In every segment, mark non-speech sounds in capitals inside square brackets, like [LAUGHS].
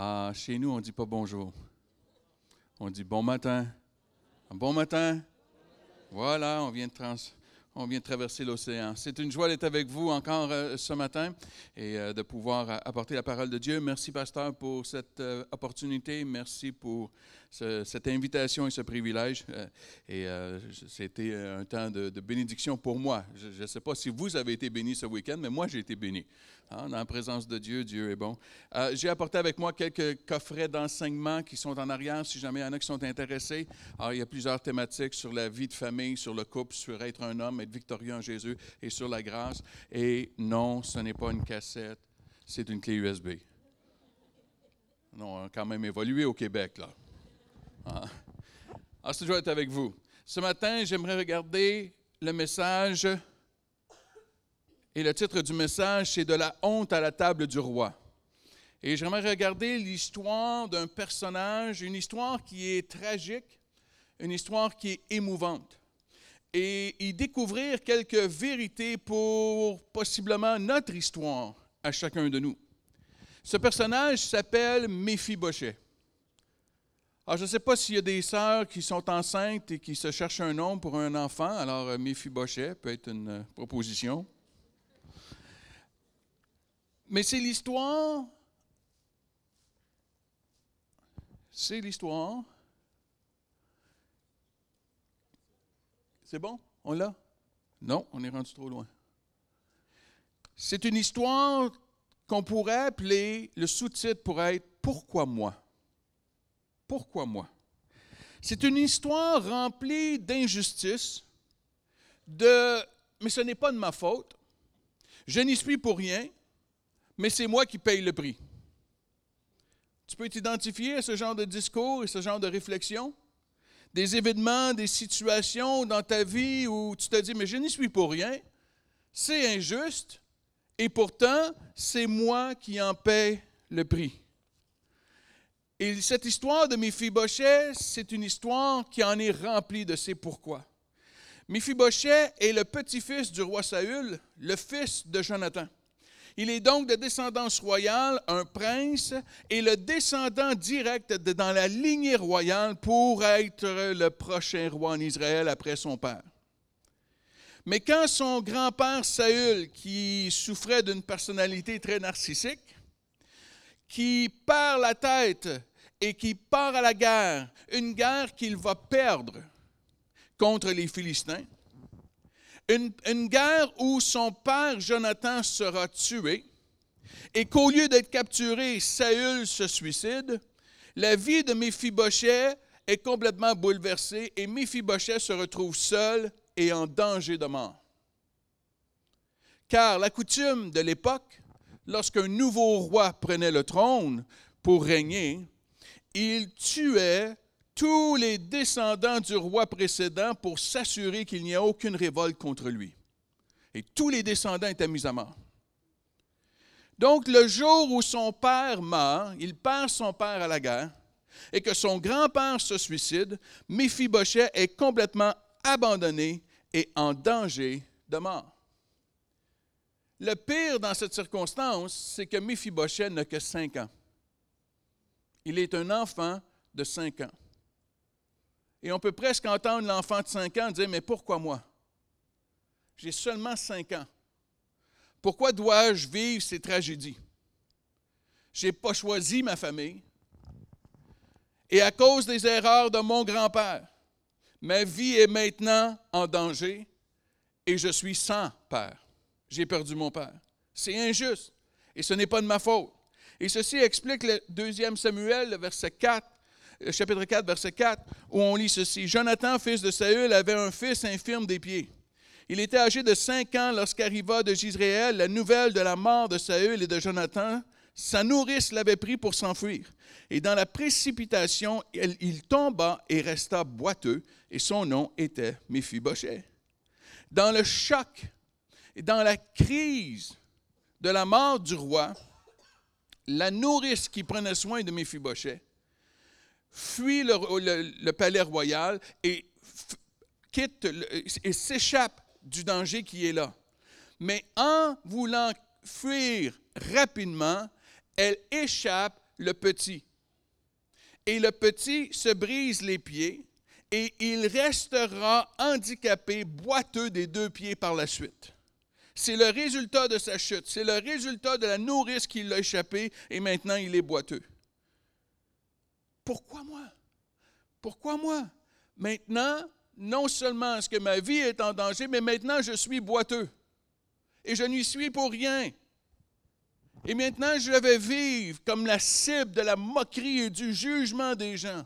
Ah, chez nous, on ne dit pas bonjour. On dit bon matin. Bon matin. Voilà, on vient de traverser l'océan. C'est une joie d'être avec vous encore euh, ce matin et euh, de pouvoir euh, apporter la parole de Dieu. Merci, pasteur, pour cette opportunité. Merci pour cette invitation et ce privilège. et c'était un temps de, bénédiction pour moi. Je ne sais pas si vous avez été béni ce week-end, mais moi, j'ai été béni. Hein, dans la présence de Dieu, Dieu est bon. j'ai apporté avec moi quelques coffrets d'enseignement qui sont en arrière, si jamais il y en a qui sont intéressés. Alors, il y a plusieurs thématiques sur la vie de famille, sur le couple, sur être un homme, victorieux en Jésus et sur la grâce. Et non, ce n'est pas une cassette, c'est une clé USB. Non, on a quand même évolué au Québec, là. Ah. Alors, c'est toujours être avec vous. Ce matin, j'aimerais regarder le message. Et le titre du message, c'est De la honte à la table du roi. Et j'aimerais regarder l'histoire d'un personnage, une histoire qui est tragique, une histoire qui est émouvante et y découvrir quelques vérités pour possiblement notre histoire à chacun de nous. Ce personnage s'appelle Méphi-Bochet. Alors, je ne sais pas s'il y a des sœurs qui sont enceintes et qui se cherchent un nom pour un enfant. Alors, euh, Méphi-Bochet peut être une euh, proposition. Mais c'est l'histoire. C'est l'histoire C'est bon? On l'a? Non, on est rendu trop loin. C'est une histoire qu'on pourrait appeler, le sous-titre pourrait être Pourquoi moi? Pourquoi moi? C'est une histoire remplie d'injustice, de mais ce n'est pas de ma faute, je n'y suis pour rien, mais c'est moi qui paye le prix. Tu peux t'identifier à ce genre de discours et ce genre de réflexion? des événements, des situations dans ta vie où tu te dis, mais je n'y suis pour rien, c'est injuste, et pourtant, c'est moi qui en paie le prix. Et cette histoire de Méphi-Bochet, c'est une histoire qui en est remplie de ses pourquoi. Méphi-Bochet est le petit-fils du roi Saül, le fils de Jonathan. Il est donc de descendance royale, un prince, et le descendant direct dans la lignée royale pour être le prochain roi en Israël après son père. Mais quand son grand-père Saül, qui souffrait d'une personnalité très narcissique, qui perd la tête et qui part à la guerre, une guerre qu'il va perdre contre les Philistins, une, guerre où son père Jonathan sera tué et qu'au lieu d'être capturé, Saül se suicide, la vie de Méphi-Bochet est complètement bouleversée et Méphi-Bochet se retrouve seul et en danger de mort. Car la coutume de l'époque, lorsqu'un nouveau roi prenait le trône pour régner, il tuait tous les descendants du roi précédent pour s'assurer qu'il n'y a aucune révolte contre lui. Et tous les descendants étaient mis à mort. Donc, le jour où son père meurt, il perd son père à la guerre, et que son grand-père se suicide, Méphi-Bochet est complètement abandonné et en danger de mort. Le pire dans cette circonstance, c'est que Méphi-Bochet n'a que cinq ans. Il est un enfant de cinq ans. Et on peut presque entendre l'enfant de 5 ans dire, mais pourquoi moi? J'ai seulement 5 ans. Pourquoi dois-je vivre ces tragédies? Je n'ai pas choisi ma famille. Et à cause des erreurs de mon grand-père, ma vie est maintenant en danger et je suis sans père. J'ai perdu mon père. C'est injuste et ce n'est pas de ma faute. Et ceci explique le deuxième Samuel, le verset 4, euh, chapitre 4, verset 4, où on lit ceci. Jonathan, fils de Saül, avait un fils infirme des pieds. Il était âgé de cinq ans lorsqu'arriva de Gisraël la nouvelle de la mort de Saül et de Jonathan. Sa nourrice l'avait pris pour s'enfuir. Et dans la précipitation, il tomba et resta boiteux, et son nom était Méphi-Bochet. Dans le choc dans la crise de la mort du roi, la nourrice qui prenait soin de Méphi-Bochet fuit le, palais royal et quitte et s'échappe du danger qui est là. Mais en voulant fuir rapidement, elle échappe le petit. Et le petit se brise les pieds et il restera handicapé, boiteux des deux pieds par la suite. C'est le résultat de sa chute, c'est le résultat de la nourrice qui l'a échappé et maintenant il est boiteux. Pourquoi moi? Pourquoi moi? Maintenant, non seulement est-ce que ma vie est en danger, mais maintenant je suis boiteux et je n'y suis pour rien. Et maintenant, je vais vivre comme la cible de la moquerie et du jugement des gens.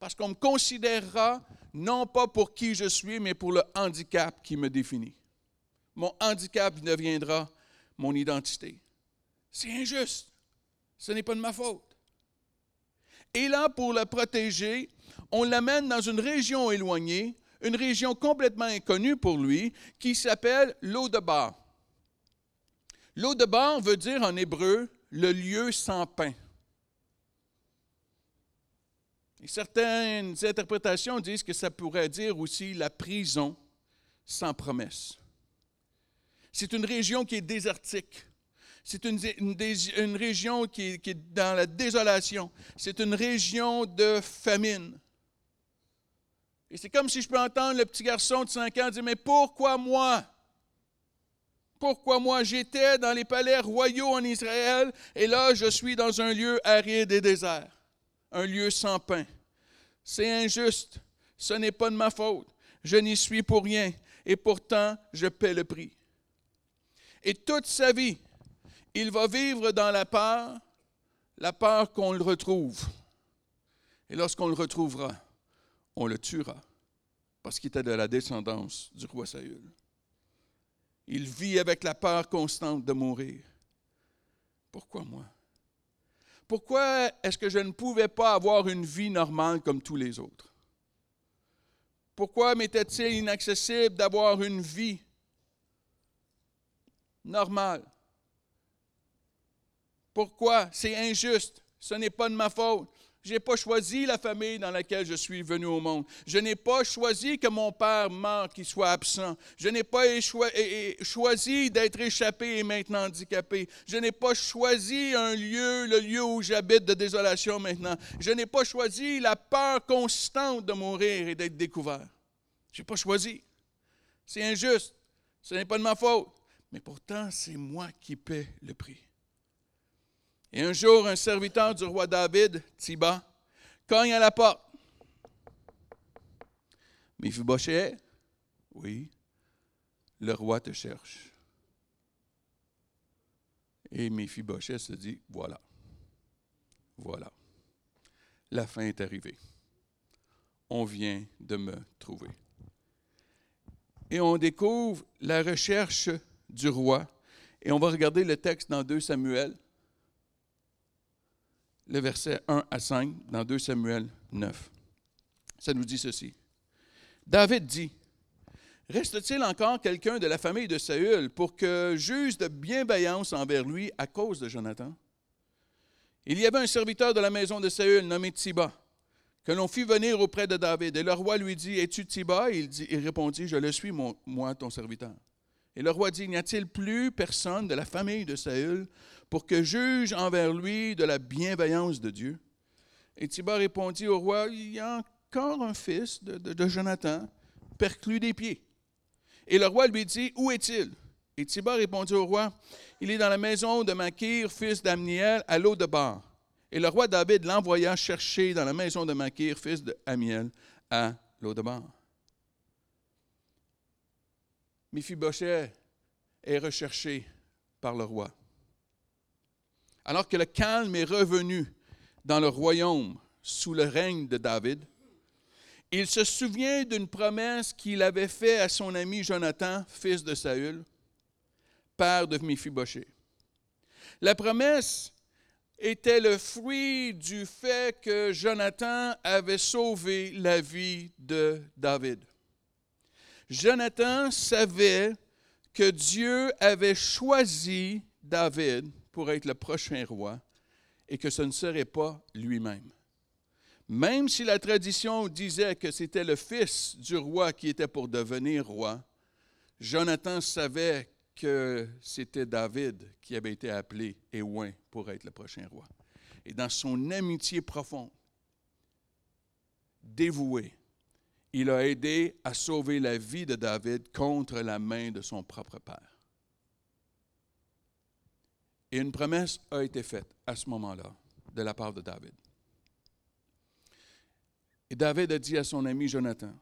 Parce qu'on me considérera non pas pour qui je suis, mais pour le handicap qui me définit. Mon handicap deviendra mon identité. C'est injuste. Ce n'est pas de ma faute. Et là, pour le protéger, on l'amène dans une région éloignée, une région complètement inconnue pour lui, qui s'appelle l'eau de bar. L'eau de bar veut dire en hébreu le lieu sans pain. Et certaines interprétations disent que ça pourrait dire aussi la prison sans promesse. C'est une région qui est désertique. C'est une, région qui qui est dans la désolation. C'est une région de famine. Et c'est comme si je peux entendre le petit garçon de 5 ans dire, mais pourquoi moi? Pourquoi moi? J'étais dans les palais royaux en Israël et là, je suis dans un lieu aride et désert, un lieu sans pain. C'est injuste. Ce n'est pas de ma faute. Je n'y suis pour rien. Et pourtant, je paie le prix. Et toute sa vie, il va vivre dans la peur, la peur qu'on le retrouve. Et lorsqu'on le retrouvera, on le tuera, parce qu'il était de la descendance du roi Saül. Il vit avec la peur constante de mourir. Pourquoi moi? Pourquoi est-ce que je ne pouvais pas avoir une vie normale comme tous les autres? Pourquoi m'était-il inaccessible d'avoir une vie normale? Pourquoi? C'est injuste. Ce n'est pas de ma faute. Je n'ai pas choisi la famille dans laquelle je suis venu au monde. Je n'ai pas choisi que mon père meure, qu'il soit absent. Je n'ai pas choisi d'être échappé et maintenant handicapé. Je n'ai pas choisi un lieu, le lieu où j'habite de désolation maintenant. Je n'ai pas choisi la peur constante de mourir et d'être découvert. Je n'ai pas choisi. C'est injuste. Ce n'est pas de ma faute. Mais pourtant, c'est moi qui paie le prix. Et un jour, un serviteur du roi David, Tiba, cogne à la porte. Mephibosheth, oui, le roi te cherche. Et Mephibosheth se dit, voilà, voilà, la fin est arrivée. On vient de me trouver. Et on découvre la recherche du roi. Et on va regarder le texte dans 2 Samuel le verset 1 à 5 dans 2 Samuel 9. Ça nous dit ceci. David dit, Reste-t-il encore quelqu'un de la famille de Saül pour que juge de bienveillance envers lui à cause de Jonathan? Il y avait un serviteur de la maison de Saül nommé Tiba, que l'on fit venir auprès de David. Et le roi lui dit, Es-tu Tiba? Il, dit, il répondit, Je le suis, moi, ton serviteur. Et le roi dit, N'y a-t-il plus personne de la famille de Saül pour que juge envers lui de la bienveillance de Dieu? Et Thibaut répondit au roi, il y a encore un fils de, Jonathan, perclus des pieds. Et le roi lui dit, où est-il? Et Thibaut répondit au roi, il est dans la maison de Makir, fils d'Amniel, à l'eau de Bar. Et le roi David l'envoya chercher dans la maison de Makir, fils d'Amiel, à l'eau de Bar. Mephibosheth est recherché par le roi alors que le calme est revenu dans le royaume sous le règne de David, il se souvient d'une promesse qu'il avait faite à son ami Jonathan, fils de Saül, père de Mephibosheth. La promesse était le fruit du fait que Jonathan avait sauvé la vie de David. Jonathan savait que Dieu avait choisi David pour être le prochain roi et que ce ne serait pas lui-même. Même si la tradition disait que c'était le fils du roi qui était pour devenir roi, Jonathan savait que c'était David qui avait été appelé et pour être le prochain roi. et dans son amitié profonde, dévouée, il a aidé à sauver la vie de David contre la main de son propre père. Et une promesse a été faite à ce moment-là de la part de David. Et David a dit à son ami Jonathan,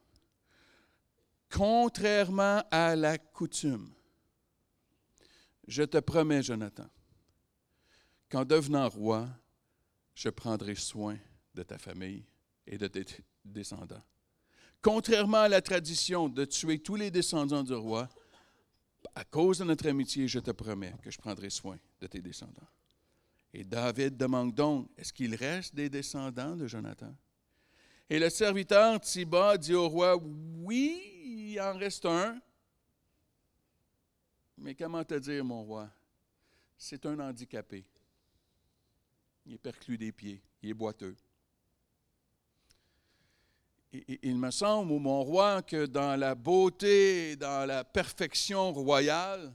contrairement à la coutume, je te promets, Jonathan, qu'en devenant roi, je prendrai soin de ta famille et de tes descendants. Contrairement à la tradition de tuer tous les descendants du roi, à cause de notre amitié, je te promets que je prendrai soin de tes descendants. Et David demande donc, est-ce qu'il reste des descendants de Jonathan? Et le serviteur Tiba dit au roi, oui, il en reste un. Mais comment te dire, mon roi? C'est un handicapé. Il est perclus des pieds, il est boiteux. Il me semble, mon roi, que dans la beauté, dans la perfection royale,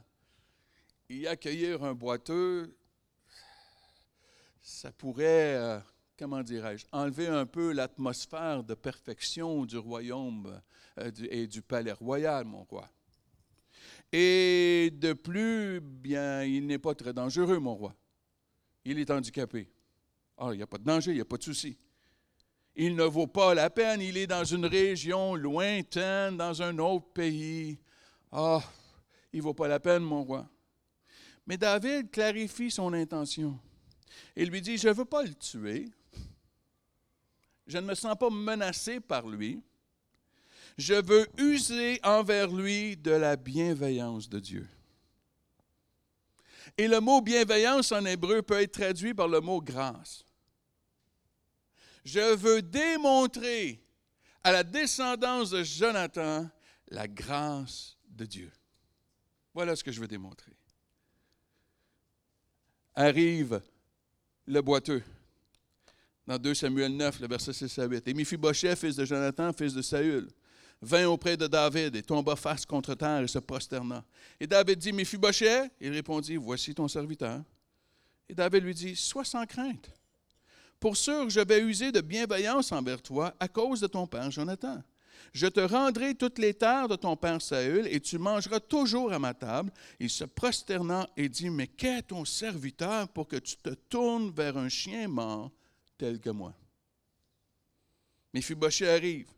y accueillir un boiteux, ça pourrait, euh, comment dirais-je, enlever un peu l'atmosphère de perfection du royaume euh, et du palais royal, mon roi. Et de plus, bien, il n'est pas très dangereux, mon roi. Il est handicapé. Ah, il n'y a pas de danger, il n'y a pas de souci. Il ne vaut pas la peine, il est dans une région lointaine, dans un autre pays. Ah, il ne vaut pas la peine, mon roi. Mais David clarifie son intention. Il lui dit, je ne veux pas le tuer. Je ne me sens pas menacé par lui je veux user envers lui de la bienveillance de Dieu. Et le mot bienveillance en hébreu peut être traduit par le mot grâce. Je veux démontrer à la descendance de Jonathan la grâce de Dieu. Voilà ce que je veux démontrer. Arrive le boiteux dans 2 Samuel 9, le verset 6 à 8. Et Mephibosheth, fils de Jonathan, fils de Saül, vint auprès de David et tomba face contre terre et se prosterna. Et David dit, Mephibosheth, il répondit, voici ton serviteur. Et David lui dit, sois sans crainte. Pour sûr, je vais user de bienveillance envers toi à cause de ton père Jonathan. Je te rendrai toutes les terres de ton père Saül, et tu mangeras toujours à ma table. Il se prosterna et dit, Mais qu'est ton serviteur pour que tu te tournes vers un chien mort tel que moi? Mephibosheth arrive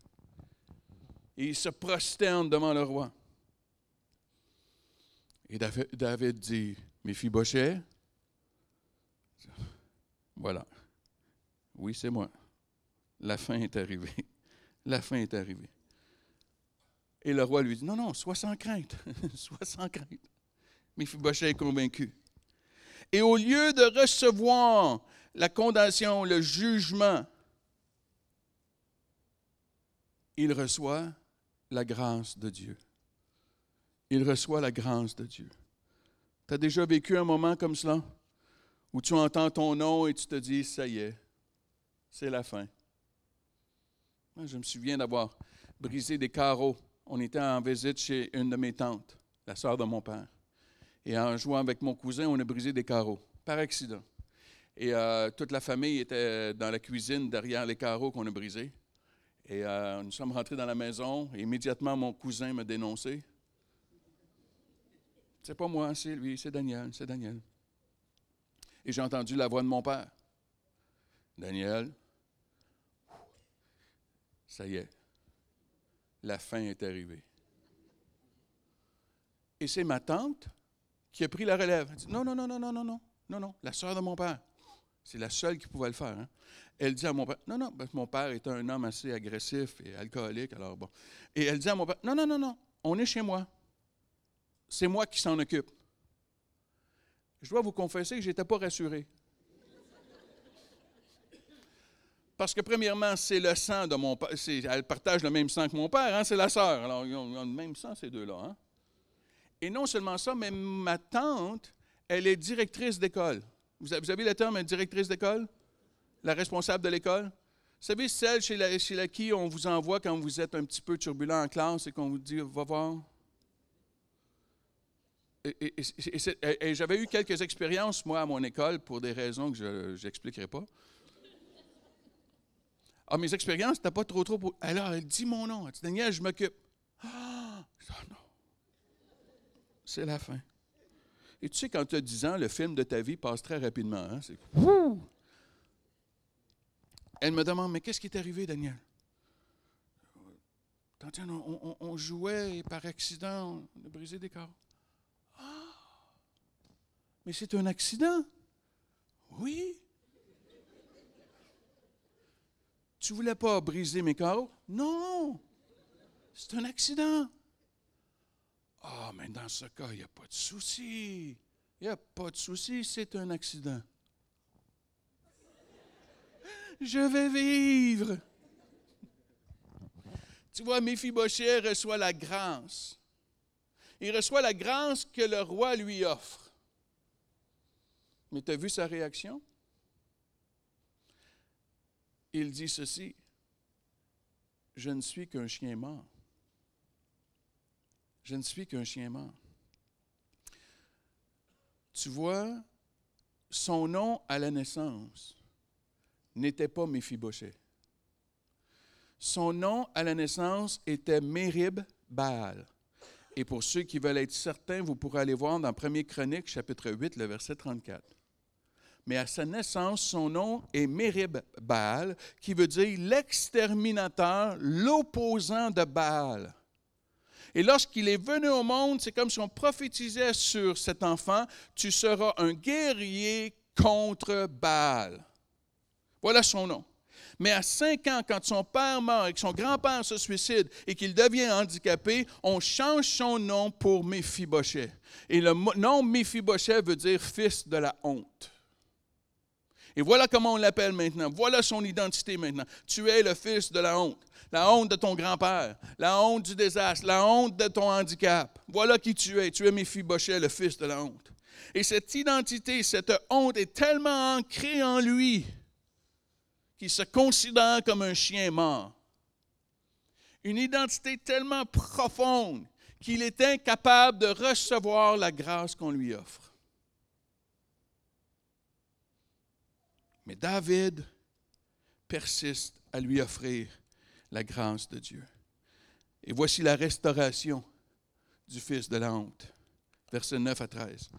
et il se prosterne devant le roi. Et David dit, Mephibosheth, voilà, oui, c'est moi. La fin est arrivée. [LAUGHS] La fin est arrivée. Et le roi lui dit, non, non, sois sans crainte, [LAUGHS] sois sans crainte. Mephibosheth est convaincu. Et au lieu de recevoir la condamnation, le jugement, il reçoit la grâce de Dieu. Il reçoit la grâce de Dieu. Tu as déjà vécu un moment comme cela où tu entends ton nom et tu te dis, ça y est, c'est la fin. Je me souviens d'avoir brisé des carreaux. On était en visite chez une de mes tantes, la sœur de mon père. Et en jouant avec mon cousin, on a brisé des carreaux, par accident. Et euh, toute la famille était dans la cuisine derrière les carreaux qu'on a brisés. Et euh, nous sommes rentrés dans la maison et immédiatement mon cousin m'a dénoncé. C'est pas moi, c'est lui, c'est Daniel, c'est Daniel. Et j'ai entendu la voix de mon père. Daniel, ça y est, la fin est arrivée. Et c'est ma tante qui a pris la relève. Elle dit, non, non, non, non, non, non, non, non, non, la soeur de mon père. C'est la seule qui pouvait le faire. Hein. Elle dit à mon père, non, non, parce que mon père était un homme assez agressif et alcoolique, alors bon. Et elle dit à mon père, non, non, non, non, on est chez moi. C'est moi qui s'en occupe. Je dois vous confesser que je n'étais pas rassuré. Parce que, premièrement, c'est le sang de mon père. Elle partage le même sang que mon père, hein, c'est la sœur. Alors, ils ont, le même sang, ces deux-là. Hein. Et non seulement ça, mais ma tante, elle est directrice d'école. Vous avez le terme directrice d'école? La responsable de l'école? Vous savez, celle chez, la, chez qui on vous envoie quand vous êtes un petit peu turbulent en classe et qu'on vous dit Va voir? et, j'avais eu quelques expériences, moi, à mon école, pour des raisons que je n'expliquerai pas. Ah, mes expériences, n'étaient pas trop trop. Pour... Alors, elle dit mon nom. Elle dit Daniel, je m'occupe. Ah, non. C'est la fin. Et tu sais, quand tu as 10 ans, le film de ta vie passe très rapidement. Hein? Elle me demande Mais qu'est-ce qui est arrivé, Daniel? On, on, jouait et par accident, on a brisé des corps. Ah! Mais c'est un accident? Oui. Tu ne voulais pas briser mes corps? Non. C'est un accident. Ah, mais dans ce cas, il n'y a pas de souci. Il n'y a pas de souci, c'est un accident. Je vais vivre. Tu vois, Méphibochet reçoit la grâce. Il reçoit la grâce que le roi lui offre. Mais tu as vu sa réaction? Il dit ceci, je ne suis qu'un chien mort. Je ne suis qu'un chien mort. Tu vois, son nom à la naissance n'était pas Méphibochet. Son nom à la naissance était Mérib Baal. Et pour ceux qui veulent être certains, vous pourrez aller voir dans 1 Chronique, chapitre 8, le verset 34. Mais à sa naissance, son nom est Mérib Baal, qui veut dire l'exterminateur, l'opposant de Baal. Et lorsqu'il est venu au monde, c'est comme si on prophétisait sur cet enfant, tu seras un guerrier contre Baal. Voilà son nom. Mais à cinq ans, quand son père meurt et que son grand-père se suicide et qu'il devient handicapé, on change son nom pour Méphibochet. Et le nom Méphibochet veut dire fils de la honte. Et voilà comment on l'appelle maintenant. Voilà son identité maintenant. Tu es le fils de la honte. La honte de ton grand-père, la honte du désastre, la honte de ton handicap. Voilà qui tu es. Tu es Méphibochet, le fils de la honte. Et cette identité, cette honte est tellement ancrée en lui qui se considère comme un chien mort. Une identité tellement profonde qu'il est incapable de recevoir la grâce qu'on lui offre. Mais David persiste à lui offrir la grâce de Dieu. Et voici la restauration du fils de la honte. Versets 9 à 13.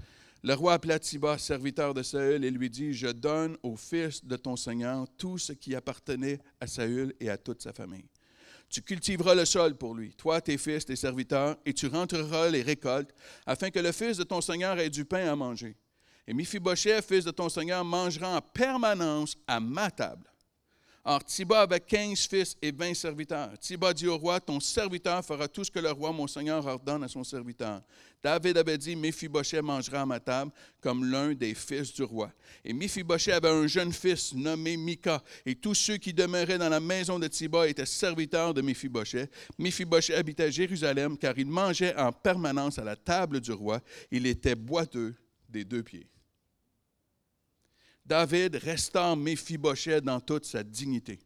Le roi appela Tiba, serviteur de Saül, et lui dit, Je donne au fils de ton Seigneur tout ce qui appartenait à Saül et à toute sa famille. Tu cultiveras le sol pour lui, toi, tes fils, tes serviteurs, et tu rentreras les récoltes, afin que le fils de ton Seigneur ait du pain à manger. Et Mephibosheth, fils de ton Seigneur, mangera en permanence à ma table. Or, Thiba avait quinze fils et vingt serviteurs. Thiba dit au roi, ton serviteur fera tout ce que le roi, mon Seigneur, ordonne à son serviteur. David avait dit, Mephibosheth mangera à ma table comme l'un des fils du roi. Et Mephibosheth avait un jeune fils nommé Mika, et tous ceux qui demeuraient dans la maison de Thiba étaient serviteurs de Mephibosheth. Mephibosheth habitait à Jérusalem, car il mangeait en permanence à la table du roi. Il était boiteux des deux pieds. David restaure Méphibosheth dans toute sa dignité.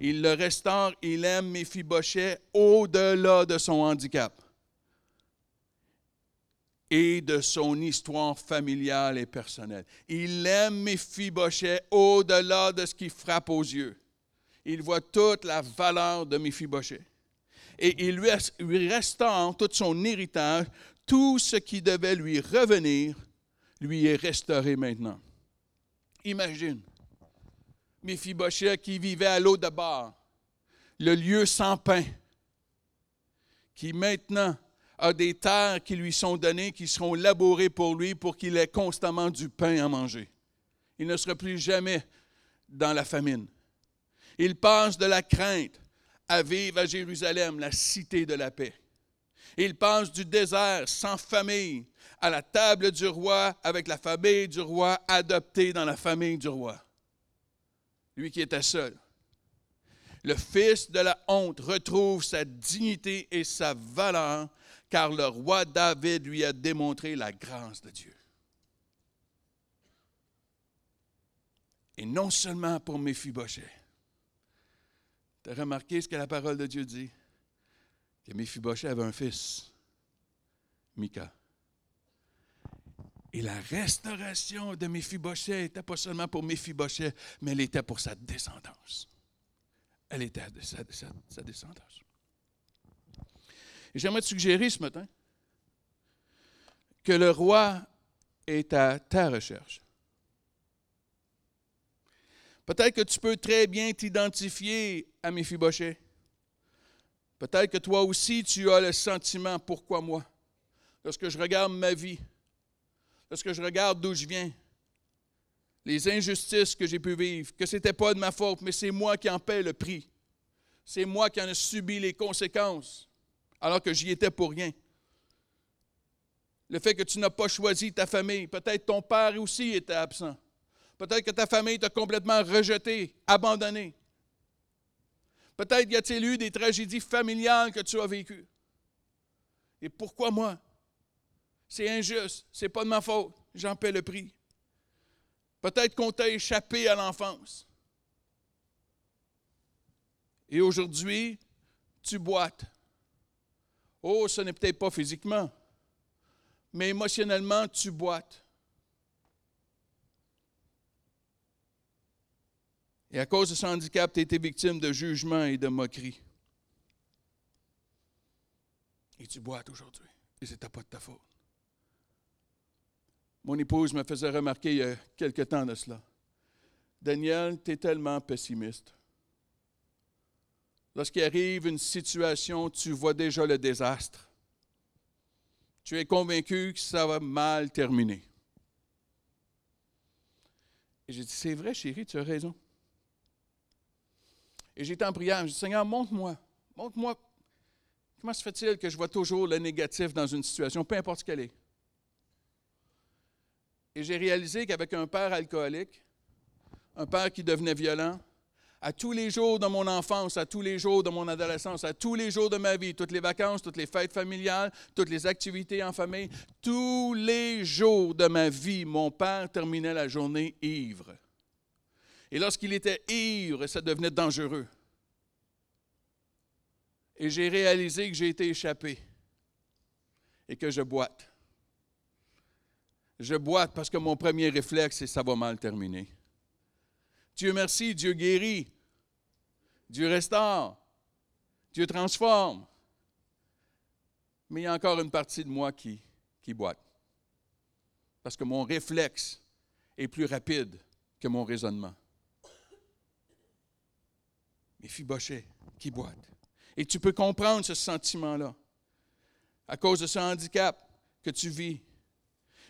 Il le restaure, il aime Méphibosheth au-delà de son handicap et de son histoire familiale et personnelle. Il aime Méphibosheth au-delà de ce qui frappe aux yeux. Il voit toute la valeur de Méphibosheth. Et il lui, restaure tout son héritage, tout ce qui devait lui revenir, lui est restauré maintenant. Imagine. Mephibosheth qui vivait à l'eau de bord, le lieu sans pain, qui maintenant a des terres qui lui sont données, qui seront labourées pour lui pour qu'il ait constamment du pain à manger. Il ne sera plus jamais dans la famine. Il passe de la crainte à vivre à Jérusalem, la cité de la paix. Il passe du désert sans famille à la table du roi avec la famille du roi, adopté dans la famille du roi. Lui qui était seul. Le fils de la honte retrouve sa dignité et sa valeur car le roi David lui a démontré la grâce de Dieu. Et non seulement pour Méphibosheth. Tu as remarqué ce que la parole de Dieu dit? Que Méphibosheth avait un fils, Mika. Et la restauration de Méphibochet n'était pas seulement pour Méphibochet, mais elle était pour sa descendance. Elle était de sa, descendance. Et j'aimerais te suggérer ce matin que le roi est à ta recherche. Peut-être que tu peux très bien t'identifier à Méphibochet. Peut-être que toi aussi, tu as le sentiment, pourquoi moi? Lorsque je regarde ma vie, lorsque je regarde d'où je viens, les injustices que j'ai pu vivre, que ce n'était pas de ma faute, mais c'est moi qui en paie le prix. C'est moi qui en ai subi les conséquences, alors que j'y étais pour rien. Le fait que tu n'as pas choisi ta famille, peut-être ton père aussi était absent. Peut-être que ta famille t'a complètement rejeté, abandonné. Peut-être y a-t-il eu des tragédies familiales que tu as vécues. Et pourquoi moi? C'est injuste, c'est pas de ma faute, j'en paie le prix. Peut-être qu'on t'a échappé à l'enfance. Et aujourd'hui, tu boites. Oh, ce n'est peut-être pas physiquement, mais émotionnellement, tu boites. Et à cause de ce handicap, tu as été victime de jugement et de moquerie. Et tu boites aujourd'hui. Et ce n'était pas de ta faute. Mon épouse me faisait remarquer il y a quelque temps de cela. Daniel, tu es tellement pessimiste. Lorsqu'il arrive une situation, tu vois déjà le désastre. Tu es convaincu que ça va mal terminer. Et j'ai dit, c'est vrai, chérie, tu as raison. Et j'étais en prière. J'ai dit, Seigneur, montre-moi, montre-moi, comment se fait-il que je vois toujours le négatif dans une situation, peu importe ce qu'elle est. Et j'ai réalisé qu'avec un père alcoolique, un père qui devenait violent, à tous les jours de mon enfance, à tous les jours de mon adolescence, à tous les jours de ma vie, toutes les vacances, toutes les fêtes familiales, toutes les activités en famille, tous les jours de ma vie, mon père terminait la journée ivre. Et lorsqu'il était ivre, ça devenait dangereux. Et j'ai réalisé que j'ai été échappé et que je boite. Je boite parce que mon premier réflexe, c'est ça va mal terminer. Dieu merci, Dieu guérit, Dieu restaure, Dieu transforme. Mais il y a encore une partie de moi qui, qui boite. Parce que mon réflexe est plus rapide que mon raisonnement. Mais Fibochet qui boite. Et tu peux comprendre ce sentiment-là à cause de ce handicap que tu vis.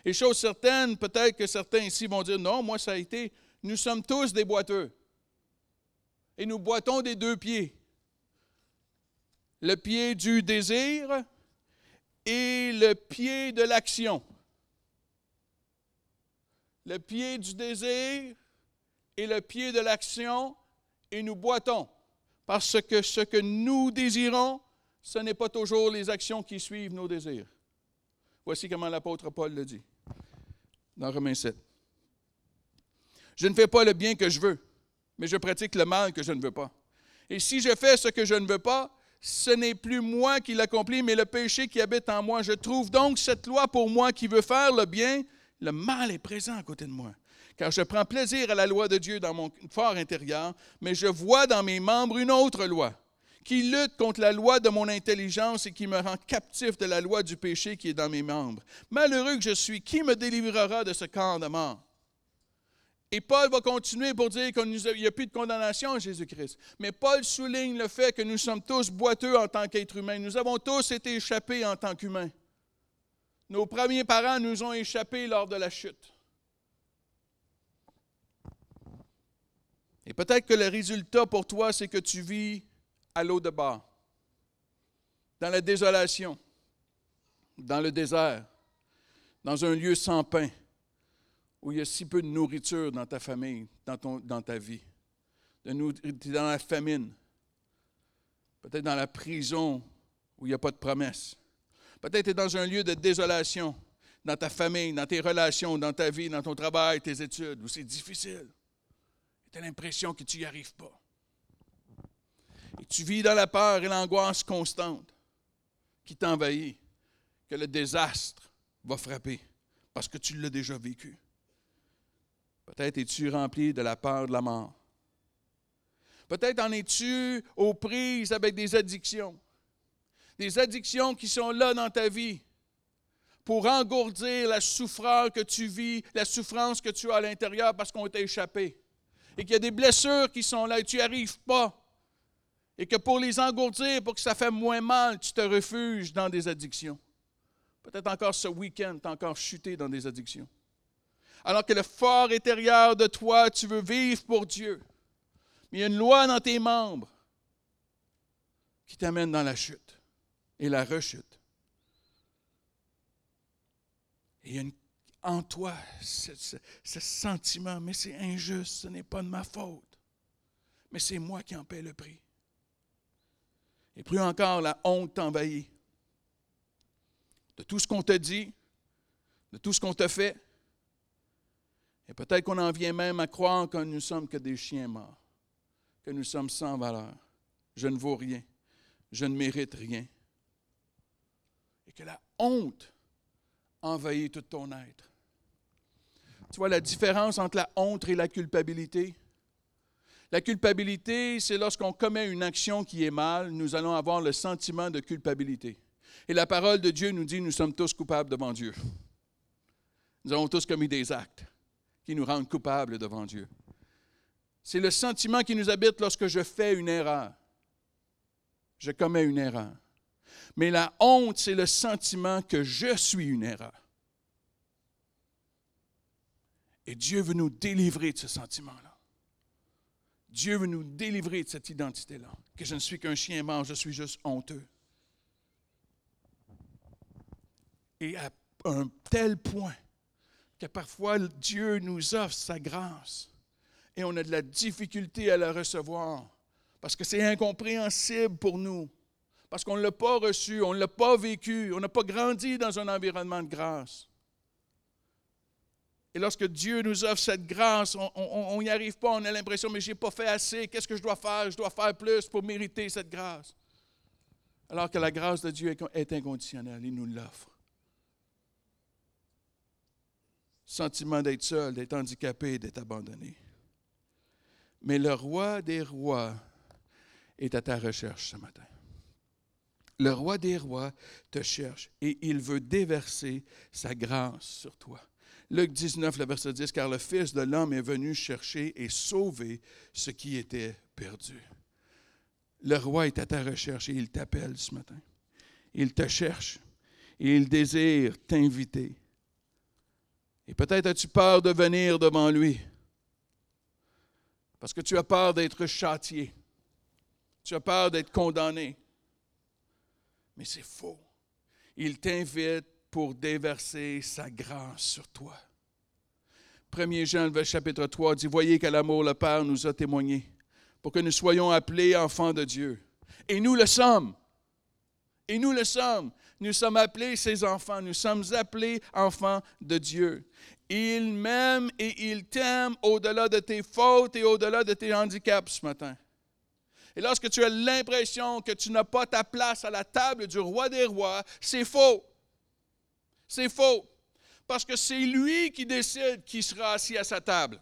Et chose certaine, peut-être que certains ici vont dire, non, moi ça a été, nous sommes tous des boiteux. Et nous boitons des deux pieds. Le pied du désir et le pied de l'action. Le pied du désir et le pied de l'action, et nous boitons. Parce que ce que nous désirons, ce n'est pas toujours les actions qui suivent nos désirs. Voici comment l'apôtre Paul le dit dans Romains 7. Je ne fais pas le bien que je veux, mais je pratique le mal que je ne veux pas. Et si je fais ce que je ne veux pas, ce n'est plus moi qui l'accomplis, mais le péché qui habite en moi. Je trouve donc cette loi pour moi qui veut faire le bien. Le mal est présent à côté de moi car je prends plaisir à la loi de Dieu dans mon fort intérieur, mais je vois dans mes membres une autre loi qui lutte contre la loi de mon intelligence et qui me rend captif de la loi du péché qui est dans mes membres. Malheureux que je suis, qui me délivrera de ce corps de mort? Et Paul va continuer pour dire qu'il n'y a plus de condamnation en Jésus-Christ. Mais Paul souligne le fait que nous sommes tous boiteux en tant qu'êtres humains. Nous avons tous été échappés en tant qu'humains. Nos premiers parents nous ont échappés lors de la chute. Et peut-être que le résultat pour toi, c'est que tu vis à l'eau de bas, dans la désolation, dans le désert, dans un lieu sans pain, où il y a si peu de nourriture dans ta famille, dans, ta vie. Tu es dans la famine, peut-être dans la prison où il n'y a pas de promesse. Peut-être tu es dans un lieu de désolation, dans ta famille, dans tes relations, dans ta vie, dans ton travail, tes études, où c'est difficile. Tu as l'impression que tu n'y arrives pas. Et tu vis dans la peur et l'angoisse constante qui t'envahit, que le désastre va frapper. parce que tu l'as déjà vécu. Peut-être es-tu rempli de la peur de la mort. Peut-être en es-tu aux prises avec des addictions. Des addictions qui sont là dans ta vie pour engourdir la souffrance que tu vis, la souffrance que tu as à l'intérieur parce qu'on t'a échappé. Et qu'il y a des blessures qui sont là et tu n'y arrives pas. Et que pour les engourdir, pour que ça fait moins mal, tu te refuges dans des addictions. Peut-être encore ce week-end, tu encore chuté dans des addictions. Alors que le fort intérieur de toi, tu veux vivre pour Dieu. Mais il y a une loi dans tes membres qui t'amène dans la chute et la rechute. Et il y a en toi ce, ce sentiment, mais c'est injuste, ce n'est pas de ma faute, mais c'est moi qui en paie le prix. Et plus encore, la honte t'envahit de tout ce qu'on te dit, de tout ce qu'on te fait. Et peut-être qu'on en vient même à croire que nous sommes que des chiens morts, que nous sommes sans valeur. Je ne vaux rien, je ne mérite rien. Et que la honte envahit tout ton être. Tu vois la différence entre la honte et la culpabilité? La culpabilité, c'est lorsqu'on commet une action qui est mal, nous allons avoir le sentiment de culpabilité. Et la parole de Dieu nous dit, nous sommes tous coupables devant Dieu. Nous avons tous commis des actes qui nous rendent coupables devant Dieu. C'est le sentiment qui nous habite lorsque je fais une erreur. Je commets une erreur. Mais la honte, c'est le sentiment que je suis une erreur. Et Dieu veut nous délivrer de ce sentiment-là. Dieu veut nous délivrer de cette identité-là, que je ne suis qu'un chien mort, je suis juste honteux. Et à un tel point que parfois Dieu nous offre sa grâce et on a de la difficulté à la recevoir parce que c'est incompréhensible pour nous, parce qu'on ne l'a pas reçu, on ne l'a pas vécu, on n'a pas grandi dans un environnement de grâce. Et lorsque Dieu nous offre cette grâce, on n'y arrive pas, on a l'impression, mais je n'ai pas fait assez, qu'est-ce que je dois faire? Je dois faire plus pour mériter cette grâce. Alors que la grâce de Dieu est inconditionnelle, il nous l'offre. sentiment d'être seul, d'être handicapé, d'être abandonné. Mais le roi des rois est à ta recherche ce matin. Le roi des rois te cherche et il veut déverser sa grâce sur toi. Luc 19, le verset 10, car le Fils de l'homme est venu chercher et sauver ce qui était perdu. Le roi est à ta recherche et il t'appelle ce matin. Il te cherche et il désire t'inviter et peut-être as-tu peur de venir devant lui. Parce que tu as peur d'être châtié. Tu as peur d'être condamné. Mais c'est faux. Il t'invite pour déverser sa grâce sur toi. 1 Jean, le chapitre 3 dit, Voyez quel amour le Père nous a témoigné pour que nous soyons appelés enfants de Dieu. Et nous le sommes. Et nous le sommes. Nous sommes appelés ses enfants. Nous sommes appelés enfants de Dieu. Il m'aime et il t'aime au-delà de tes fautes et au-delà de tes handicaps ce matin. Et lorsque tu as l'impression que tu n'as pas ta place à la table du roi des rois, c'est faux. C'est faux. Parce que c'est lui qui décide qui sera assis à sa table.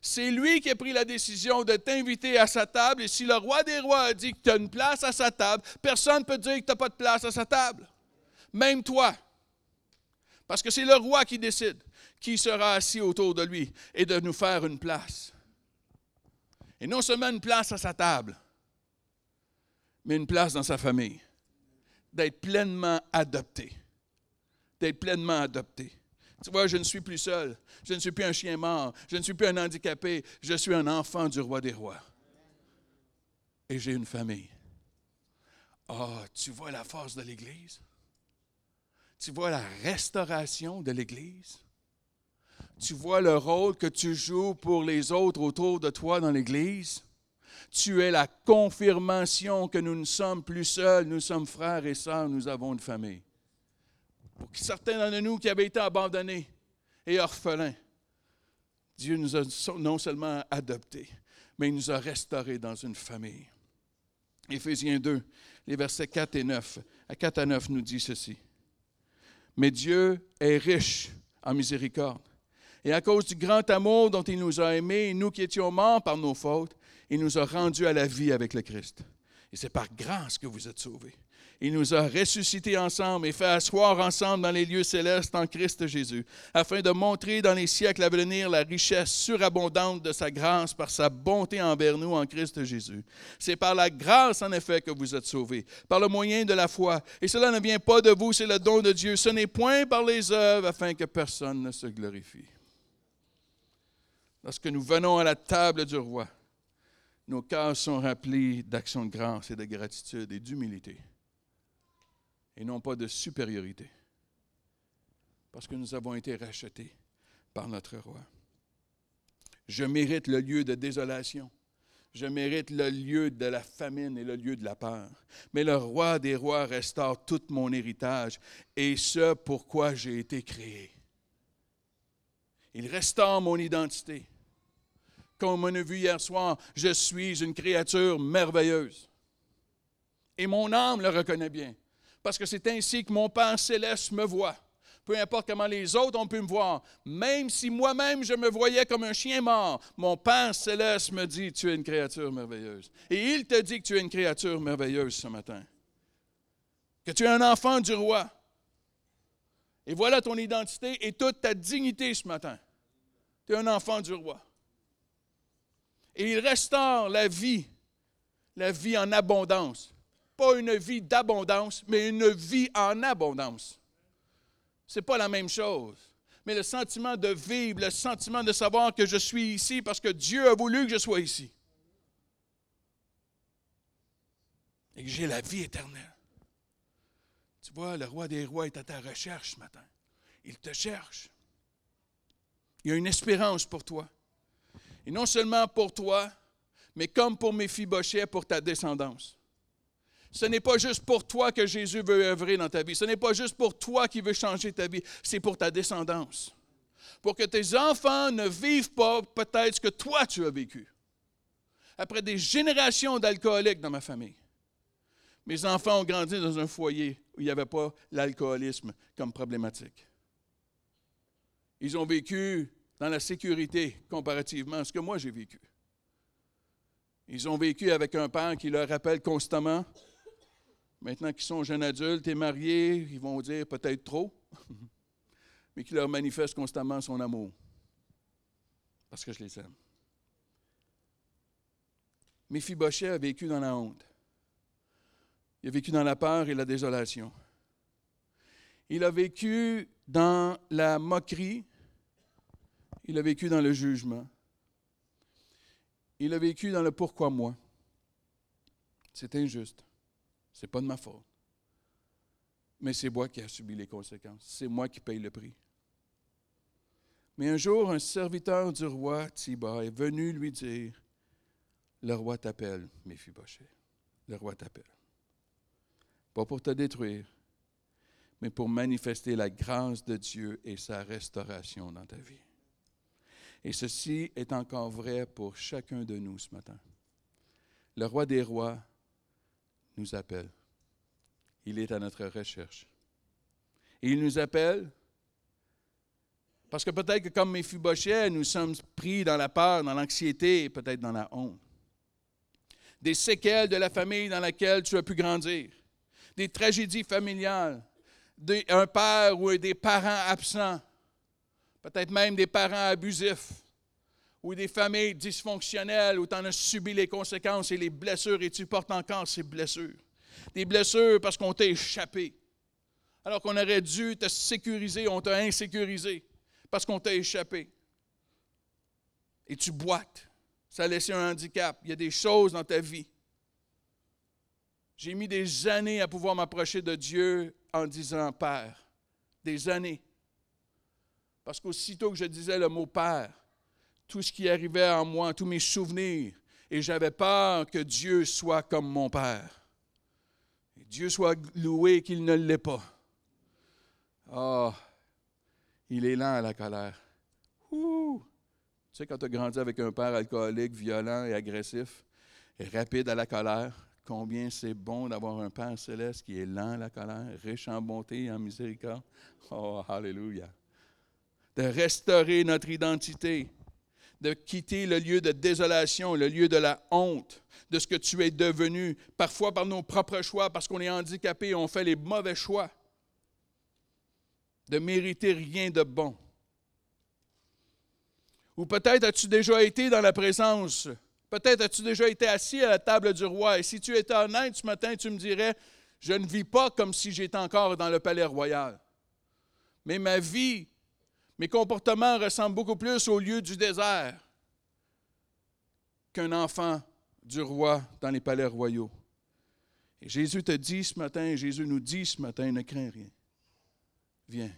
C'est lui qui a pris la décision de t'inviter à sa table. Et si le roi des rois a dit que tu as une place à sa table, personne ne peut dire que tu n'as pas de place à sa table. Même toi. Parce que c'est le roi qui décide qui sera assis autour de lui et de nous faire une place. Et non seulement une place à sa table, mais une place dans sa famille. D'être pleinement adopté. D'être pleinement adopté. Tu vois, je ne suis plus seul. Je ne suis plus un chien mort. Je ne suis plus un handicapé. Je suis un enfant du roi des rois. Et j'ai une famille. Ah, oh, tu vois la force de l'Église? Tu vois la restauration de l'Église? Tu vois le rôle que tu joues pour les autres autour de toi dans l'Église? Tu es la confirmation que nous ne sommes plus seuls, nous sommes frères et sœurs, nous avons une famille. Certains de nous qui avaient été abandonnés et orphelins, Dieu nous a non seulement adoptés, mais il nous a restaurés dans une famille. Éphésiens 2, les versets 4 et 9, à 4 à 9 nous dit ceci. Mais Dieu est riche en miséricorde. Et à cause du grand amour dont il nous a aimés, nous qui étions morts par nos fautes, il nous a rendus à la vie avec le Christ. Et c'est par grâce que vous êtes sauvés. Il nous a ressuscités ensemble et fait asseoir ensemble dans les lieux célestes en Christ Jésus, afin de montrer dans les siècles à venir la richesse surabondante de sa grâce par sa bonté envers nous en Christ Jésus. C'est par la grâce, en effet, que vous êtes sauvés, par le moyen de la foi. Et cela ne vient pas de vous, c'est le don de Dieu. Ce n'est point par les œuvres, afin que personne ne se glorifie. Lorsque nous venons à la table du roi, nos cœurs sont remplis d'action de grâce et de gratitude et d'humilité et non pas de supériorité. Parce que nous avons été rachetés par notre roi. Je mérite le lieu de désolation. Je mérite le lieu de la famine et le lieu de la peur. Mais le roi des rois restaure tout mon héritage et ce pourquoi j'ai été créé. Il restaure mon identité. Comme on a vu hier soir, je suis une créature merveilleuse. Et mon âme le reconnaît bien parce que c'est ainsi que mon Père céleste me voit. Peu importe comment les autres ont pu me voir, même si moi-même je me voyais comme un chien mort, mon Père céleste me dit, tu es une créature merveilleuse. Et il te dit que tu es une créature merveilleuse ce matin. Que tu es un enfant du roi. Et voilà ton identité et toute ta dignité ce matin. Tu es un enfant du roi. Et il restaure la vie, la vie en abondance pas une vie d'abondance, mais une vie en abondance. Ce n'est pas la même chose. Mais le sentiment de vivre, le sentiment de savoir que je suis ici parce que Dieu a voulu que je sois ici. Et que j'ai la vie éternelle. Tu vois, le roi des rois est à ta recherche ce matin. Il te cherche. Il y a une espérance pour toi. Et non seulement pour toi, mais comme pour mes fibochets, pour ta descendance. Ce n'est pas juste pour toi que Jésus veut œuvrer dans ta vie. Ce n'est pas juste pour toi qu'il veut changer ta vie. C'est pour ta descendance. Pour que tes enfants ne vivent pas peut-être ce que toi tu as vécu. Après des générations d'alcooliques dans ma famille, mes enfants ont grandi dans un foyer où il n'y avait pas l'alcoolisme comme problématique. Ils ont vécu dans la sécurité comparativement à ce que moi j'ai vécu. Ils ont vécu avec un père qui leur rappelle constamment maintenant qu'ils sont jeunes adultes et mariés, ils vont dire peut-être trop, [LAUGHS] mais qui leur manifeste constamment son amour. Parce que je les aime. Méphibosheth a vécu dans la honte. Il a vécu dans la peur et la désolation. Il a vécu dans la moquerie. Il a vécu dans le jugement. Il a vécu dans le pourquoi moi. C'est injuste. Ce n'est pas de ma faute. Mais c'est moi qui ai subi les conséquences. C'est moi qui paye le prix. Mais un jour, un serviteur du roi Tiba est venu lui dire Le roi t'appelle, Méphibosheth. Le roi t'appelle. Pas pour te détruire, mais pour manifester la grâce de Dieu et sa restauration dans ta vie. Et ceci est encore vrai pour chacun de nous ce matin. Le roi des rois nous appelle. Il est à notre recherche. Il nous appelle parce que peut-être que comme Méphibosheth, nous sommes pris dans la peur, dans l'anxiété peut-être dans la honte. Des séquelles de la famille dans laquelle tu as pu grandir. Des tragédies familiales. un père ou des parents absents. Peut-être même des parents abusifs ou des familles dysfonctionnelles où tu en as subi les conséquences et les blessures et tu portes encore ces blessures. Des blessures parce qu'on t'a échappé. Alors qu'on aurait dû te sécuriser, on t'a insécurisé parce qu'on t'a échappé. Et tu boites. Ça a laissé un handicap. Il y a des choses dans ta vie. J'ai mis des années à pouvoir m'approcher de Dieu en disant Père. Des années. Parce qu'aussitôt que je disais le mot Père, tout ce qui arrivait en moi, tous mes souvenirs, et j'avais peur que Dieu soit comme mon Père. Dieu soit loué qu'il ne l'est pas. Ah, il est lent à la colère. Ouh. Tu sais, quand tu as grandi avec un père alcoolique, violent et agressif, et rapide à la colère, combien c'est bon d'avoir un Père céleste qui est lent à la colère, riche en bonté et en miséricorde. Oh, Alléluia. de restaurer notre identité, de quitter le lieu de désolation, le lieu de la honte, de ce que tu es devenu, parfois par nos propres choix, parce qu'on est handicapé, on fait les mauvais choix, de mériter rien de bon. Ou peut-être as-tu déjà été dans la présence, peut-être as-tu déjà été assis à la table du roi, et si tu étais honnête ce matin, tu me dirais, je ne vis pas comme si j'étais encore dans le palais royal. Mais ma vie, mes comportements ressemblent beaucoup plus au lieu du désert qu'un enfant du roi dans les palais royaux. Et Jésus te dit ce matin, Jésus nous dit ce matin, ne crains rien. Viens,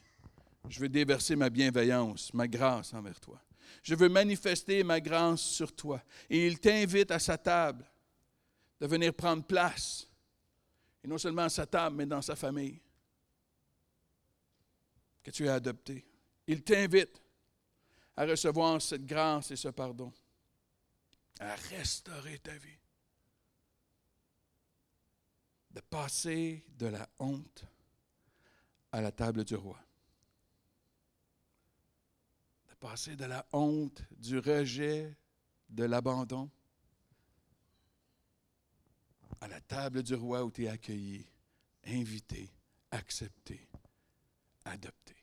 je veux déverser ma bienveillance, ma grâce envers toi. Je veux manifester ma grâce sur toi. Et il t'invite à sa table de venir prendre place. Et non seulement à sa table, mais dans sa famille que tu as adopté. Il t'invite à recevoir cette grâce et ce pardon, à restaurer ta vie, de passer de la honte à la table du roi passer de la honte, du rejet, de l'abandon, à la table du roi où tu es accueilli, invité, accepté, adopté.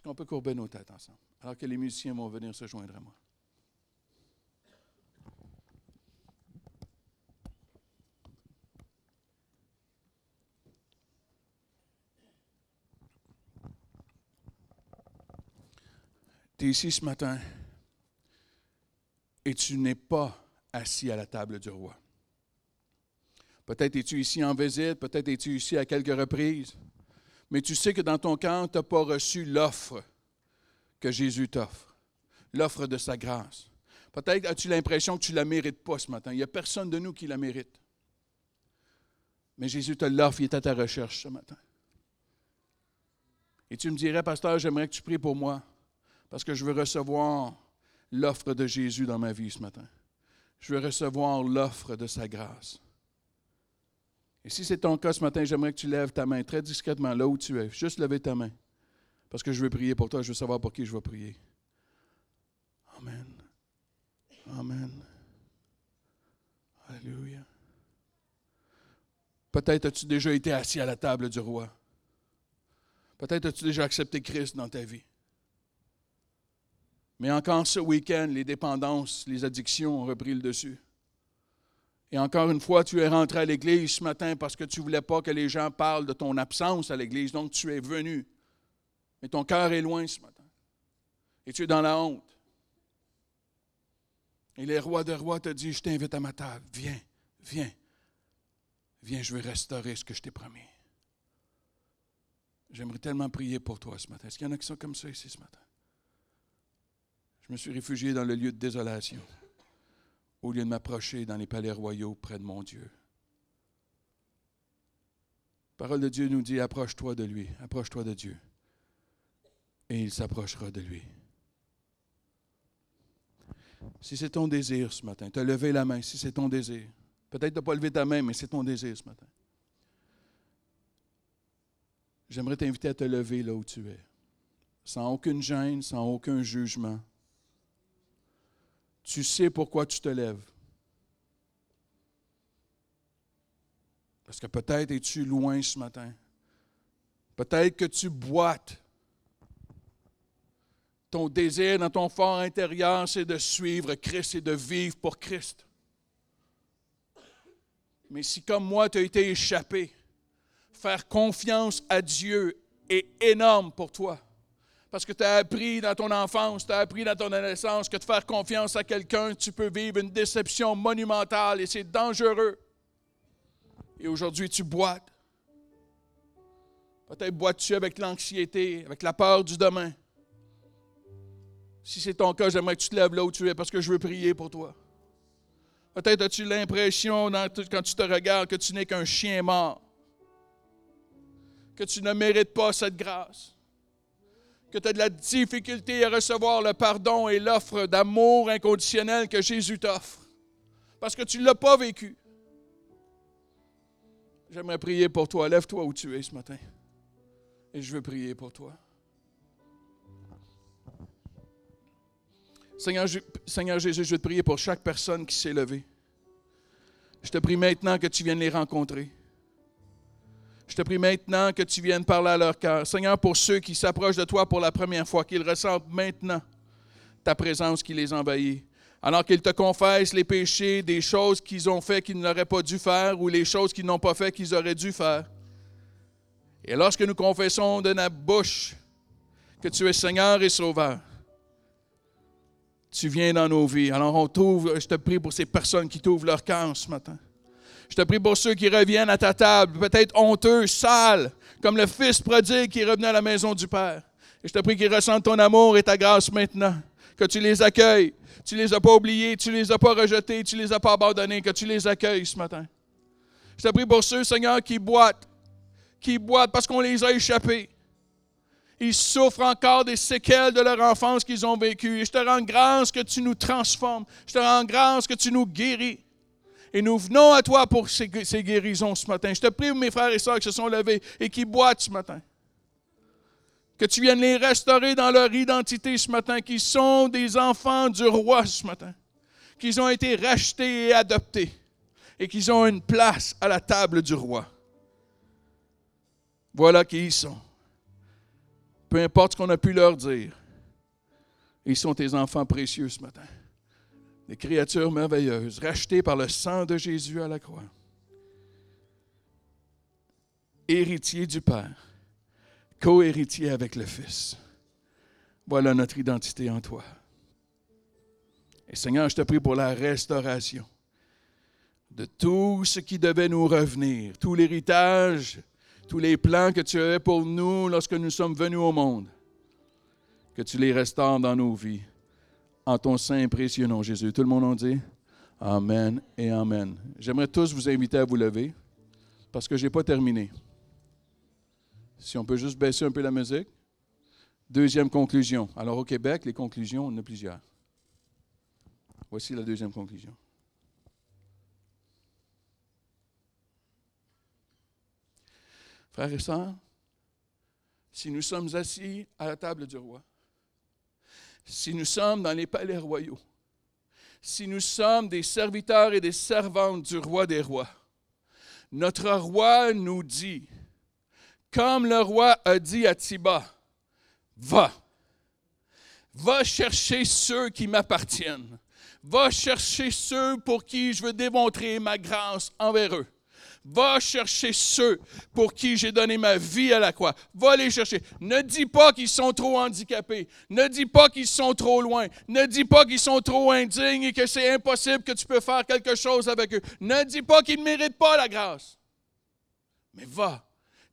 Est-ce qu'on peut courber nos têtes ensemble, alors que les musiciens vont venir se joindre à moi? Tu es ici ce matin et tu n'es pas assis à la table du roi. Peut-être es-tu ici en visite, peut-être es-tu ici à quelques reprises, mais tu sais que dans ton cœur, tu n'as pas reçu l'offre que Jésus t'offre, l'offre de sa grâce. Peut-être as-tu l'impression que tu ne la mérites pas ce matin. Il n'y a personne de nous qui la mérite. Mais Jésus te l'offre, il est à ta recherche ce matin. Et tu me dirais, pasteur, j'aimerais que tu pries pour moi parce que je veux recevoir l'offre de Jésus dans ma vie ce matin. Je veux recevoir l'offre de sa grâce. Et si c'est ton cas ce matin, j'aimerais que tu lèves ta main très discrètement là où tu es. Juste lever ta main. Parce que je veux prier pour toi. Je veux savoir pour qui je vais prier. Amen. Amen. Alléluia. Peut-être as-tu déjà été assis à la table du roi. Peut-être as-tu déjà accepté Christ dans ta vie. Mais encore ce week-end, les dépendances, les addictions ont repris le dessus. Et encore une fois, tu es rentré à l'église ce matin parce que tu ne voulais pas que les gens parlent de ton absence à l'église, donc tu es venu. Mais ton cœur est loin ce matin. Et tu es dans la honte. Et les rois de rois te disent, je t'invite à ma table, viens, viens, viens, je vais restaurer ce que je t'ai promis. J'aimerais tellement prier pour toi ce matin. Est-ce qu'il y en a qui sont comme ça ici ce matin? Je me suis réfugié dans le lieu de désolation, au lieu de m'approcher dans les palais royaux près de mon Dieu. La parole de Dieu nous dit, approche-toi de lui, approche-toi de Dieu, et il s'approchera de lui. Si c'est ton désir ce matin, as levé la main, si c'est ton désir, peut-être tu n'as pas levé ta main, mais c'est ton désir ce matin. J'aimerais t'inviter à te lever là où tu es, sans aucune gêne, sans aucun jugement tu sais pourquoi tu te lèves. Parce que peut-être es-tu loin ce matin. Peut-être que tu boites. Ton désir dans ton fort intérieur, c'est de suivre Christ et de vivre pour Christ. Mais si comme moi, tu as été échappé, faire confiance à Dieu est énorme pour toi parce que tu as appris dans ton enfance, tu as appris dans ton adolescence que de faire confiance à quelqu'un, tu peux vivre une déception monumentale et c'est dangereux. Et aujourd'hui, tu boites. Peut-être boites-tu avec l'anxiété, avec la peur du demain. Si c'est ton cas, j'aimerais que tu te lèves là où tu es parce que je veux prier pour toi. Peut-être as-tu l'impression, quand tu te regardes, que tu n'es qu'un chien mort, que tu ne mérites pas cette grâce que tu as de la difficulté à recevoir le pardon et l'offre d'amour inconditionnel que Jésus t'offre, parce que tu ne l'as pas vécu. J'aimerais prier pour toi. Lève-toi où tu es ce matin. Et je veux prier pour toi. Seigneur, Jésus, je veux te prier pour chaque personne qui s'est levée. Je te prie maintenant que tu viennes les rencontrer. Je te prie maintenant que tu viennes parler à leur cœur. Seigneur, pour ceux qui s'approchent de toi pour la première fois, qu'ils ressentent maintenant ta présence qui les envahit. Alors qu'ils te confessent les péchés des choses qu'ils ont fait qu'ils n'auraient pas dû faire ou les choses qu'ils n'ont pas fait qu'ils auraient dû faire. Et lorsque nous confessons de notre bouche que tu es Seigneur et Sauveur, tu viens dans nos vies. Alors on t'ouvre, je te prie pour ces personnes qui t'ouvrent leur cœur ce matin. Je te prie pour ceux qui reviennent à ta table, peut-être honteux, sales, comme le fils prodigue qui revenu à la maison du Père. Et je te prie qu'ils ressentent ton amour et ta grâce maintenant, que tu les accueilles. Tu les as pas oubliés, tu les as pas rejetés, tu les as pas abandonnés, que tu les accueilles ce matin. Je te prie pour ceux, Seigneur, qui boitent, qui boitent parce qu'on les a échappés. Ils souffrent encore des séquelles de leur enfance qu'ils ont vécues. Et je te rends grâce que tu nous transformes. Je te rends grâce que tu nous guéris. Et nous venons à toi pour ces, guérisons ce matin. Je te prie, mes frères et sœurs qui se sont levés et qui boitent ce matin. Que tu viennes les restaurer dans leur identité ce matin, qui sont des enfants du roi ce matin, qu'ils ont été rachetés et adoptés et qu'ils ont une place à la table du roi. Voilà qui ils sont. Peu importe ce qu'on a pu leur dire, ils sont tes enfants précieux ce matin des créatures merveilleuses, rachetées par le sang de Jésus à la croix. Héritier du Père, co-héritier avec le Fils. Voilà notre identité en toi. Et Seigneur, je te prie pour la restauration de tout ce qui devait nous revenir, tout l'héritage, tous les plans que tu avais pour nous lorsque nous sommes venus au monde, que tu les restaures dans nos vies en ton précieux nom, Jésus. Tout le monde en dit? Amen et Amen. J'aimerais tous vous inviter à vous lever parce que je n'ai pas terminé. Si on peut juste baisser un peu la musique. Deuxième conclusion. Alors au Québec, les conclusions, on en a plusieurs. Voici la deuxième conclusion. Frères et sœurs, si nous sommes assis à la table du roi, si nous sommes dans les palais royaux, si nous sommes des serviteurs et des servantes du roi des rois, notre roi nous dit, comme le roi a dit à Tiba, va, va chercher ceux qui m'appartiennent, va chercher ceux pour qui je veux démontrer ma grâce envers eux. Va chercher ceux pour qui j'ai donné ma vie à la croix. Va les chercher. Ne dis pas qu'ils sont trop handicapés. Ne dis pas qu'ils sont trop loin. Ne dis pas qu'ils sont trop indignes et que c'est impossible que tu peux faire quelque chose avec eux. Ne dis pas qu'ils ne méritent pas la grâce. Mais va,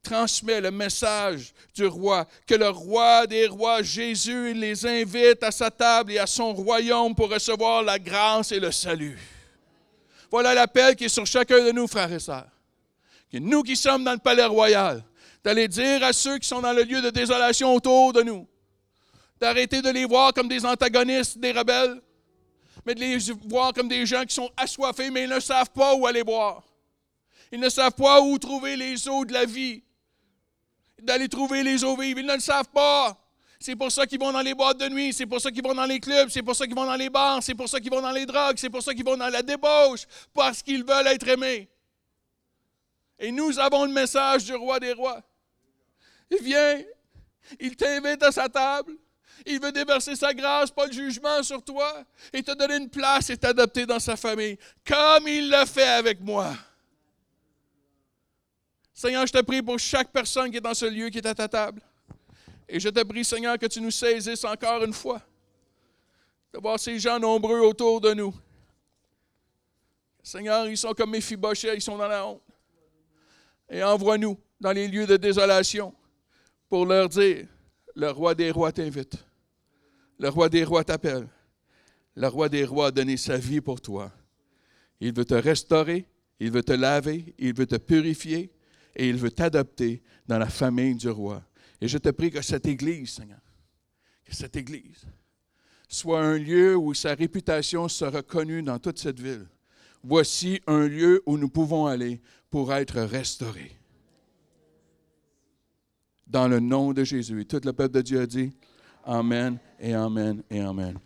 transmets le message du roi, que le roi des rois, Jésus, les invite à sa table et à son royaume pour recevoir la grâce et le salut. Voilà l'appel qui est sur chacun de nous, frères et sœurs que nous qui sommes dans le palais royal, d'aller dire à ceux qui sont dans le lieu de désolation autour de nous, d'arrêter de les voir comme des antagonistes, des rebelles, mais de les voir comme des gens qui sont assoiffés, mais ils ne savent pas où aller boire. Ils ne savent pas où trouver les eaux de la vie, d'aller trouver les eaux vives. Ils ne le savent pas. C'est pour ça qu'ils vont dans les boîtes de nuit, c'est pour ça qu'ils vont dans les clubs, c'est pour ça qu'ils vont dans les bars, c'est pour ça qu'ils vont dans les drogues, c'est pour ça qu'ils vont dans la débauche, parce qu'ils veulent être aimés. Et nous avons le message du roi des rois. Il vient, il t'invite à sa table, il veut déverser sa grâce, pas le jugement sur toi, et te donner une place et t'adopter dans sa famille, comme il l'a fait avec moi. Seigneur, je te prie pour chaque personne qui est dans ce lieu, qui est à ta table. Et je te prie, Seigneur, que tu nous saisisses encore une fois, de voir ces gens nombreux autour de nous. Seigneur, ils sont comme mes ils sont dans la honte et envoie-nous dans les lieux de désolation pour leur dire, le roi des rois t'invite, le roi des rois t'appelle, le roi des rois a donné sa vie pour toi. Il veut te restaurer, il veut te laver, il veut te purifier et il veut t'adopter dans la famille du roi. Et je te prie que cette Église, Seigneur, que cette Église soit un lieu où sa réputation sera connue dans toute cette ville. Voici un lieu où nous pouvons aller pour être restauré. Dans le nom de Jésus. Tout le peuple de Dieu a dit Amen et Amen et Amen.